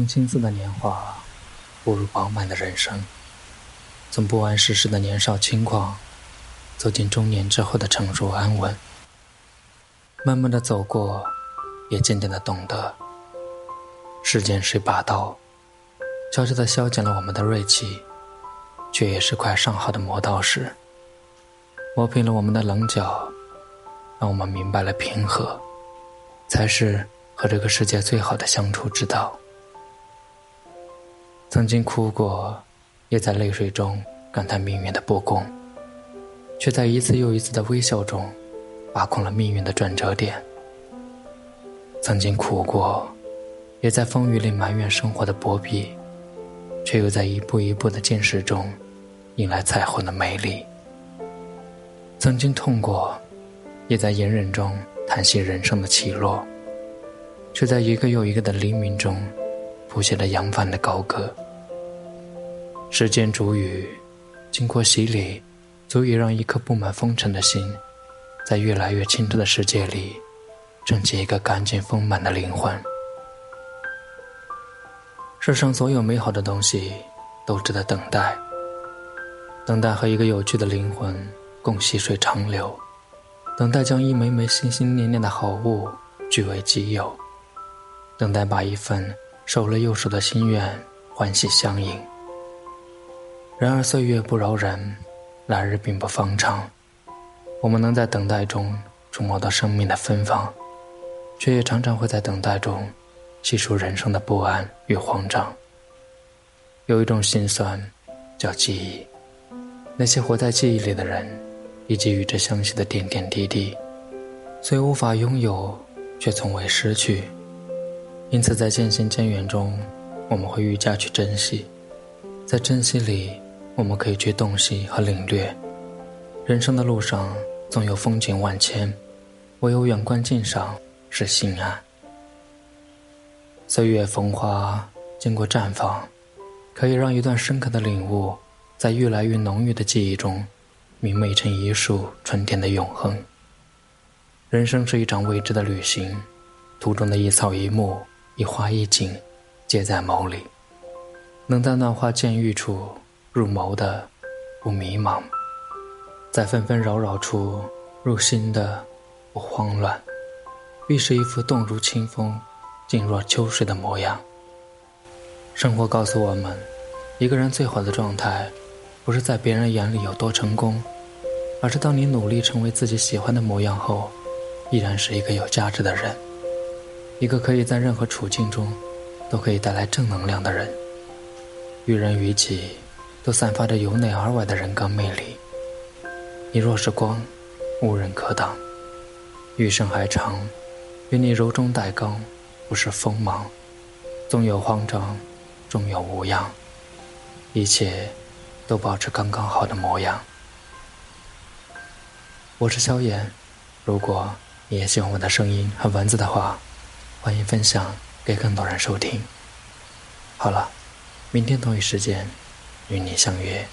从青涩的年华步入饱满的人生，从不谙世事的年少轻狂走进中年之后的成熟安稳。慢慢的走过，也渐渐的懂得，世间是把刀，悄悄的削减了我们的锐气，却也是块上好的磨刀石，磨平了我们的棱角，让我们明白了平和，才是和这个世界最好的相处之道。曾经哭过，也在泪水中感叹命运的不公，却在一次又一次的微笑中。把控了命运的转折点。曾经苦过，也在风雨里埋怨生活的薄壁，却又在一步一步的坚持中，迎来彩虹的美丽。曾经痛过，也在隐忍中叹息人生的起落，却在一个又一个的黎明中，谱写了扬帆的高歌。时间煮雨，经过洗礼，足以让一颗布满风尘的心。在越来越清澈的世界里，挣结一个干净丰满的灵魂。世上所有美好的东西，都值得等待。等待和一个有趣的灵魂共细水长流，等待将一枚枚心心念念的好物据为己有，等待把一份守了又守的心愿欢喜相迎。然而岁月不饶人，来日并不方长。我们能在等待中触摸到生命的芬芳，却也常常会在等待中细数人生的不安与慌张。有一种心酸，叫记忆。那些活在记忆里的人，以及与之相系的点点滴滴，虽无法拥有，却从未失去。因此，在渐行渐远中，我们会愈加去珍惜。在珍惜里，我们可以去洞悉和领略。人生的路上。总有风景万千，唯有远观近赏是心安。岁月风花经过绽放，可以让一段深刻的领悟，在越来越浓郁的记忆中，明媚成一束春天的永恒。人生是一场未知的旅行，途中的一草一木、一花一景，皆在眸里。能在乱花渐欲处入眸的，不迷茫。在纷纷扰扰处入心的不慌乱，必是一副动如清风、静若秋水的模样。生活告诉我们，一个人最好的状态，不是在别人眼里有多成功，而是当你努力成为自己喜欢的模样后，依然是一个有价值的人，一个可以在任何处境中都可以带来正能量的人。于人于己，都散发着由内而外的人格魅力。你若是光，无人可挡。余生还长，愿你柔中带刚，不是锋芒。纵有慌张，终有无恙。一切，都保持刚刚好的模样。我是萧炎，如果你也喜欢我的声音和文字的话，欢迎分享给更多人收听。好了，明天同一时间，与你相约。